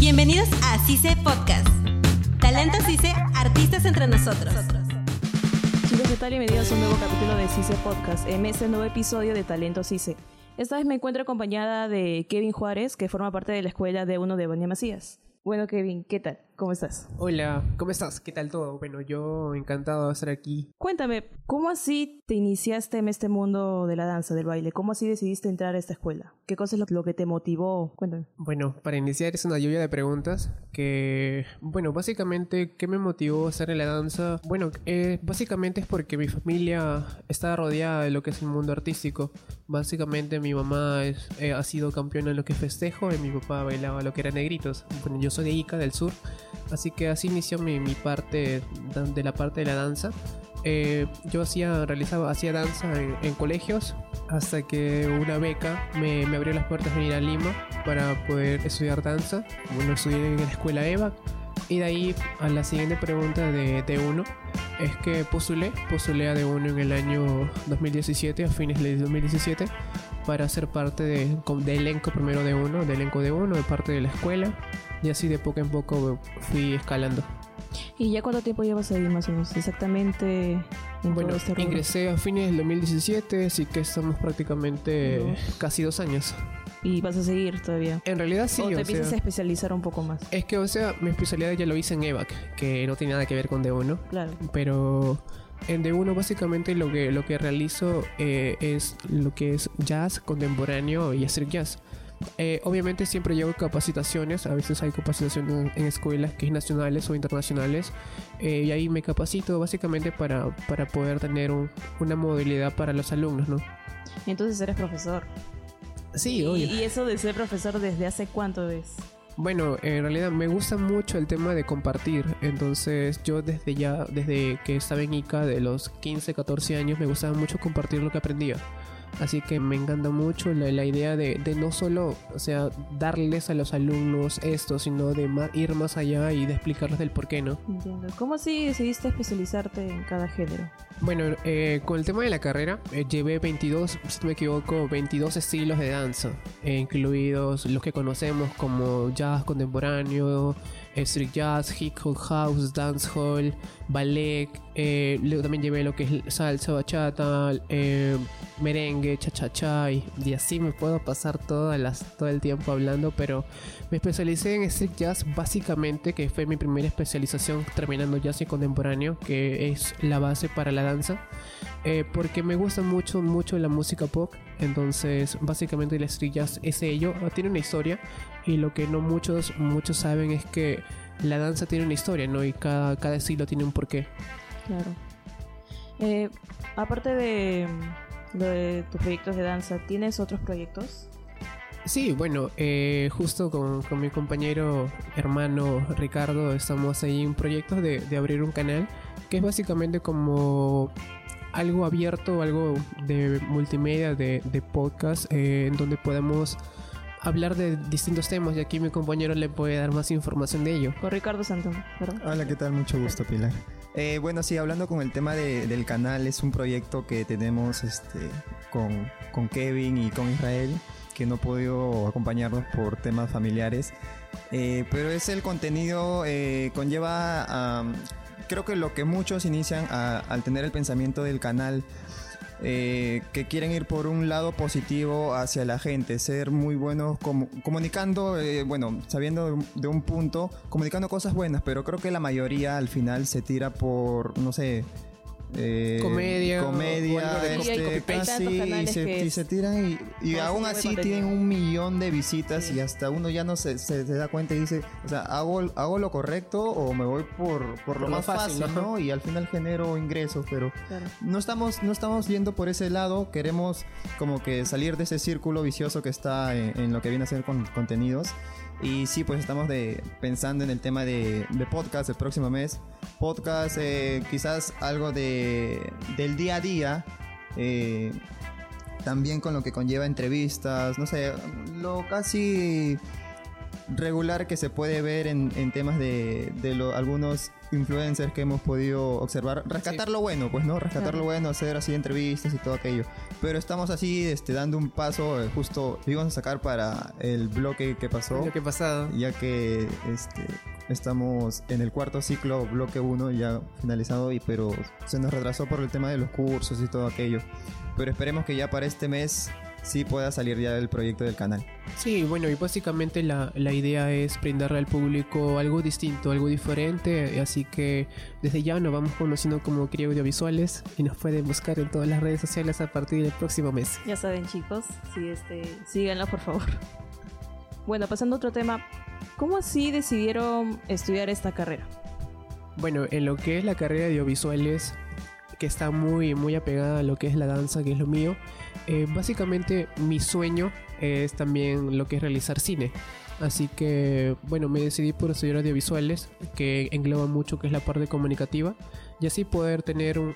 Bienvenidos a CICE Podcast. Talento CICE, artistas entre nosotros. Chicos, ¿qué tal? Bienvenidos a un nuevo capítulo de CICE Podcast, en este nuevo episodio de Talento CICE. Esta vez me encuentro acompañada de Kevin Juárez, que forma parte de la escuela de uno de Bonía Macías. Bueno, Kevin, ¿qué tal? ¿Cómo estás? Hola, ¿cómo estás? ¿Qué tal todo? Bueno, yo encantado de estar aquí. Cuéntame, ¿cómo así te iniciaste en este mundo de la danza, del baile? ¿Cómo así decidiste entrar a esta escuela? ¿Qué cosa es lo, que te motivó? Cuéntame. Bueno, para iniciar es una lluvia de preguntas que, bueno, básicamente, ¿qué me motivó a estar en la danza? Bueno, eh, básicamente es porque mi familia está rodeada de lo que es el mundo artístico. Básicamente mi mamá eh, ha sido campeona en lo que es festejo y mi papá bailaba lo que era negritos. Bueno, yo soy de Ica, del sur. Así que así inició mi, parte de la parte de la danza. Eh, yo hacía, realizaba, hacía danza en, en, colegios hasta que una beca me, me, abrió las puertas de ir a Lima para poder estudiar danza. Bueno, estudié en la escuela EVA. Y de ahí a la siguiente pregunta de, de uno es que postulé, postulé a de uno en el año 2017, a fines de 2017, para ser parte de, de elenco primero de uno, de elenco de uno, de parte de la escuela y así de poco en poco fui escalando. ¿Y ya cuánto tiempo llevas ahí más o menos exactamente? En bueno, este ingresé a fines del 2017, así que estamos prácticamente casi dos años. ¿Y vas a seguir todavía? En realidad sí. ¿O te o empiezas sea, a especializar un poco más? Es que, o sea, mi especialidad ya lo hice en EVAC, que no tiene nada que ver con D1. Claro. Pero en D1 básicamente lo que, lo que realizo eh, es lo que es jazz contemporáneo y hacer jazz. Eh, obviamente siempre llevo capacitaciones, a veces hay capacitaciones en, en escuelas que es nacionales o internacionales eh, y ahí me capacito básicamente para, para poder tener un, una modalidad para los alumnos, ¿no? Entonces eres profesor. Sí, obvio. ¿Y, ¿Y eso de ser profesor desde hace cuánto es? Bueno, en realidad me gusta mucho el tema de compartir. Entonces, yo desde ya, desde que estaba en ICA, de los 15, 14 años, me gustaba mucho compartir lo que aprendía. Así que me encanta mucho la, la idea de, de, no solo, o sea, darles a los alumnos esto, sino de ma ir más allá y de explicarles del por qué, ¿no? Entiendo. ¿Cómo así decidiste especializarte en cada género? Bueno, eh, con el tema de la carrera, eh, llevé 22, si no me equivoco, 22 estilos de danza, eh, incluidos los que conocemos como jazz contemporáneo, street jazz, hip hop house, dancehall, ballet. Eh, luego también llevé lo que es salsa, bachata, eh, merengue, cha-cha-cha y, y, así me puedo pasar todas las, todo el tiempo hablando, pero me especialicé en street jazz básicamente, que fue mi primera especialización terminando jazz y contemporáneo, que es la base para la danza, eh, porque me gusta mucho, mucho la música pop, entonces básicamente street jazz es ello, tiene una historia y lo que no muchos, muchos saben es que la danza tiene una historia, ¿no? Y cada, cada estilo tiene un porqué. Claro. Eh, aparte de, de tus proyectos de danza, ¿tienes otros proyectos? Sí, bueno, eh, justo con, con, mi compañero hermano Ricardo estamos ahí en proyectos de, de abrir un canal que es básicamente como algo abierto, algo de multimedia, de, de podcast, eh, en donde podemos hablar de distintos temas y aquí mi compañero le puede dar más información de ello. Con Ricardo Santón, ¿verdad? Hola, ¿qué tal? Mucho gusto, Pilar. Eh, bueno, sí, hablando con el tema de, del canal, es un proyecto que tenemos este, con, con Kevin y con Israel, que no ha podido acompañarnos por temas familiares. Eh, pero es el contenido, eh, conlleva, um, creo que lo que muchos inician a, al tener el pensamiento del canal eh, que quieren ir por un lado positivo hacia la gente, ser muy buenos com comunicando, eh, bueno, sabiendo de un punto, comunicando cosas buenas, pero creo que la mayoría al final se tira por, no sé, eh, comedia, comedia, este, casi, y se, y se, tiran y, y aún así tienen un millón de visitas sí. y hasta uno ya no se, se, se, da cuenta y dice, o sea, hago, hago lo correcto o me voy por, por lo, lo más fácil, fácil ¿no? Y al final genero ingresos, pero claro. no estamos no estamos yendo por ese lado, queremos como que salir de ese círculo vicioso que está en, en lo que viene a ser con contenidos. Y sí, pues estamos de, pensando en el tema de, de podcast el próximo mes. Podcast, eh, quizás algo de, del día a día. Eh, también con lo que conlleva entrevistas, no sé, lo casi regular que se puede ver en, en temas de, de lo- algunos influencers que hemos podido observar. Rescatar lo bueno, pues, ¿no? Rescatar Claro. lo bueno, hacer así entrevistas y todo aquello. Pero estamos así, este, dando un paso, eh, justo íbamos a sacar para el bloque que pasó Lo que ha pasado. ya que este, estamos en el cuarto ciclo, bloque 1, ya finalizado, y, pero se nos retrasó por el tema de los cursos y todo aquello. Pero esperemos que ya para este mes sí pueda salir ya el proyecto del canal. Sí, bueno, y básicamente la, la idea es brindarle al público algo distinto, algo diferente, así que desde ya nos vamos conociendo como Cría Audiovisuales y nos pueden buscar en todas las redes sociales a partir del próximo mes. Ya saben, chicos, sí, este, síganlo, por favor. Bueno, pasando a otro tema, ¿cómo así decidieron estudiar esta carrera? Bueno, en lo que es la carrera de audiovisuales, que está muy, muy apegada a lo que es la danza, que es lo mío, eh, básicamente mi sueño es también lo que es realizar cine. Así que, bueno, me decidí por estudiar audiovisuales, que engloba mucho que es la parte comunicativa, y así poder tener un-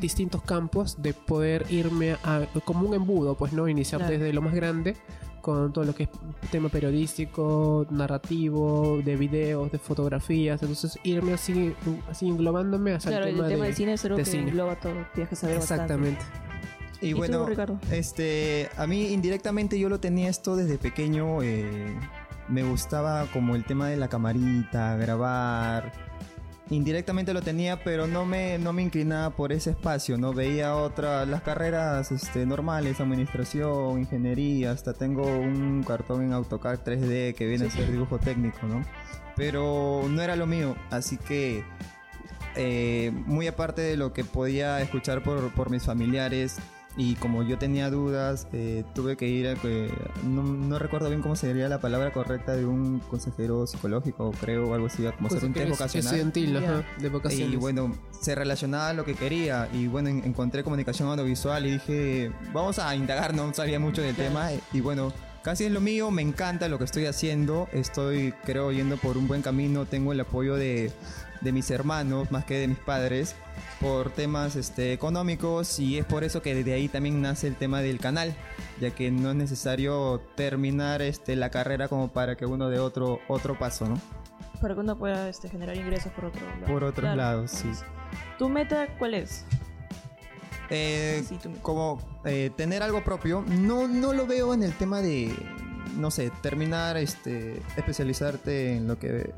distintos campos de poder irme a, como un embudo, pues no, iniciar Claro. desde lo más grande con todo lo que es tema periodístico, narrativo, de videos, de fotografías, entonces irme así, así englobándome hasta claro, el el tema, tema de, de cine es algo de que cine. engloba todo, tienes que saber bastante. Exactamente. Y, ¿Y tú, bueno, Ricardo? este, a mí indirectamente yo lo tenía esto desde pequeño. eh, me gustaba como el tema de la camarita, grabar. Indirectamente lo tenía, pero no me, no me inclinaba por ese espacio, ¿no? Veía otras, las carreras este, normales, administración, ingeniería, hasta tengo un cartón en AutoCAD 3D que viene a ser dibujo técnico, ¿no? Pero no era lo mío, así que eh, muy aparte de lo que podía escuchar por, por mis familiares y como yo tenía dudas, eh, tuve que ir a que no, no recuerdo bien cómo sería la palabra correcta de un consejero psicológico, creo, o algo así, como hacer un test Pues, vocacional. Estudiantil, Ya. ajá, de vocaciones. Y bueno, se relacionaba a lo que quería. Y bueno, en- encontré comunicación audiovisual y dije, vamos a indagar, no sabía mucho del tema. Y bueno, casi es lo mío, me encanta lo que estoy haciendo. Estoy, creo, yendo por un buen camino. Tengo el apoyo de, de mis hermanos, más que de mis padres, por temas este, económicos. Y es por eso que desde ahí también nace el tema del canal, ya que no es necesario terminar este, la carrera como para que uno de otro, otro paso, ¿no? Para que uno pueda este, generar ingresos por otro lado. Por otros Claro. lados, sí. ¿Tu meta cuál es? Eh, Sí, como eh, tener algo propio, no, no lo veo en el tema de, no sé, terminar, este, especializarte en lo que,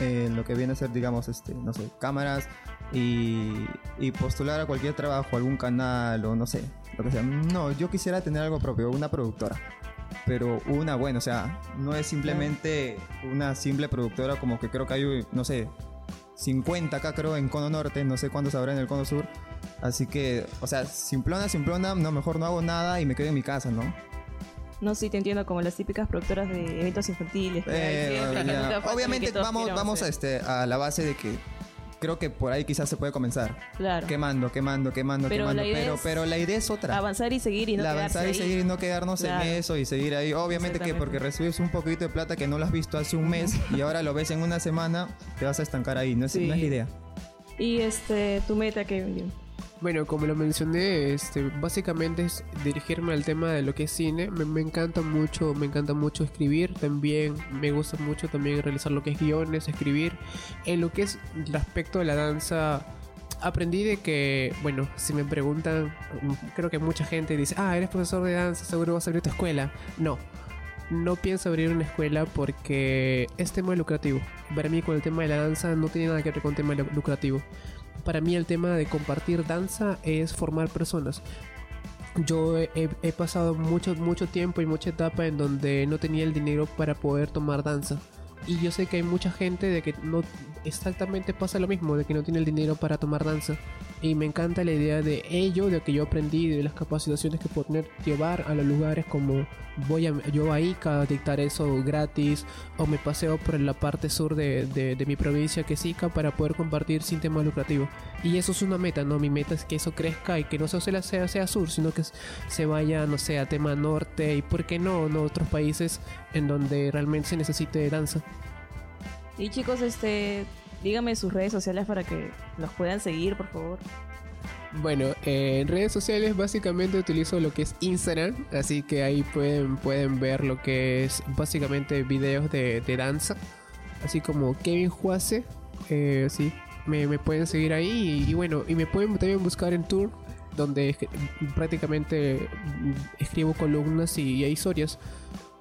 en lo que viene a ser, digamos, este, no sé, cámaras y, y postular a cualquier trabajo, algún canal o no sé, lo que sea. No, yo quisiera tener algo propio, una productora. Pero una buena, o sea, no es simplemente una simple productora como que creo que hay, no sé, 50 acá creo en Cono Norte, no sé cuántos habrá en el Cono Sur. Así que, o sea, simplona, simplona, no, mejor no hago nada y me quedo en mi casa, ¿no? No, sí, te entiendo, como las típicas productoras de eventos infantiles. que hay Eh, siempre, que ya. nunca faltan y Obviamente que todos vamos, vamos a, este, a la base de que creo que por ahí quizás se puede comenzar. Claro. Quemando, quemando, quemando, Pero quemando. la idea pero, es pero la idea es otra. Avanzar y seguir y no la avanzar y ahí. seguir y no quedarnos Claro. en eso y seguir ahí. Obviamente que Exactamente. porque recibes un poquito de plata que no lo has visto hace un mes y ahora lo ves en una semana, te vas a estancar ahí. No es, Sí. no es la idea. Y este, tu meta que Bueno, como lo mencioné, este, básicamente es dirigirme al tema de lo que es cine. Me, me encanta mucho, me encanta mucho escribir. También me gusta mucho también realizar lo que es guiones, escribir. En lo que es el aspecto de la danza, aprendí de que, bueno, si me preguntan, creo que mucha gente dice, ah, eres profesor de danza, seguro vas a abrir tu escuela. No. No pienso abrir una escuela porque es tema lucrativo. Para mí con el tema de la danza no tiene nada que ver con tema lu- lucrativo para mí el tema de compartir danza es formar personas. Yo he, pasado mucho, mucho tiempo y mucha etapa en donde no tenía el dinero para poder tomar danza. Y yo sé que hay mucha gente de que no exactamente pasa lo mismo, de que no tiene el dinero para tomar danza. Y me encanta la idea de ello, de que yo aprendí, de las capacitaciones que puedo tener, llevar a los lugares como voy a, yo a Ica a dictar eso gratis, o me paseo por la parte sur de, de- de mi provincia que es Ica para poder compartir sin tema lucrativo. Y eso es una meta, ¿no? Mi meta es que eso crezca y que no solo sea, sea sur, sino que se vaya, no sé, a tema norte y, ¿por qué no, no otros países en donde realmente se necesite danza? Y chicos, este, díganme sus redes sociales para que los puedan seguir, por favor. Bueno, eh, en redes sociales básicamente utilizo lo que es Instagram, así que ahí pueden, pueden ver lo que es básicamente videos de, de danza, así como Kevin Juase, eh, sí, me, me pueden seguir ahí y, y bueno, y me pueden también buscar en Tour, donde es- prácticamente escribo columnas y, y hay historias.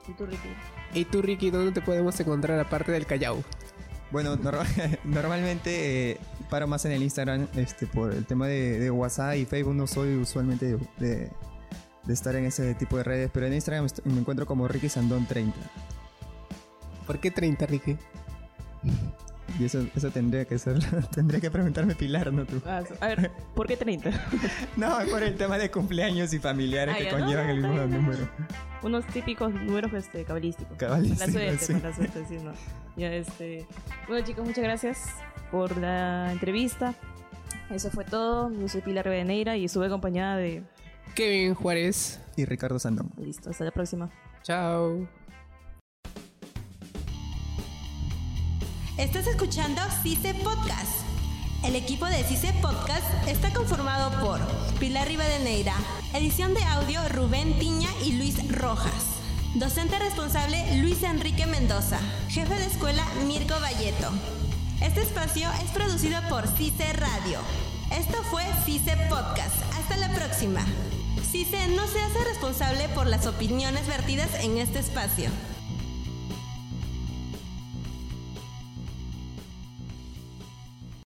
¿Y tú, Ricky? ¿Y tú, Ricky, dónde te podemos encontrar aparte del Callao? Bueno, norma- normalmente eh, paro más en el Instagram este, por el tema de, de WhatsApp y Facebook. No soy usualmente de, de- de estar en ese tipo de redes, pero en Instagram me encuentro como Ricky Sandón 30. ¿Por qué 30, Ricky? Y eso, eso tendría que ser, tendría que preguntarme Pilar, ¿no tú? Ah, a ver, ¿por qué 30? No, es por el tema de cumpleaños y familiares Ah, que conllevan no, el mismo número. Unos típicos números este, cabalísticos. Cabalísticos, La suerte, sí. la suerte, sí, no. Ya, este... Bueno, chicos, muchas gracias por la entrevista. Eso fue todo. Yo soy Pilar Beneira y estuve acompañada de... Kevin Juárez. Y Ricardo Sandón. Listo, hasta la próxima. Chao. Estás escuchando CICE Podcast. El equipo de CICE Podcast está conformado por Pilar Rivadeneira, edición de audio Rubén Tiña y Luis Rojas, docente responsable Luis Enrique Mendoza, jefe de escuela Mirko Valleto. Este espacio es producido por CICE Radio. Esto fue CICE Podcast. Hasta la próxima. CICE no se hace responsable por las opiniones vertidas en este espacio.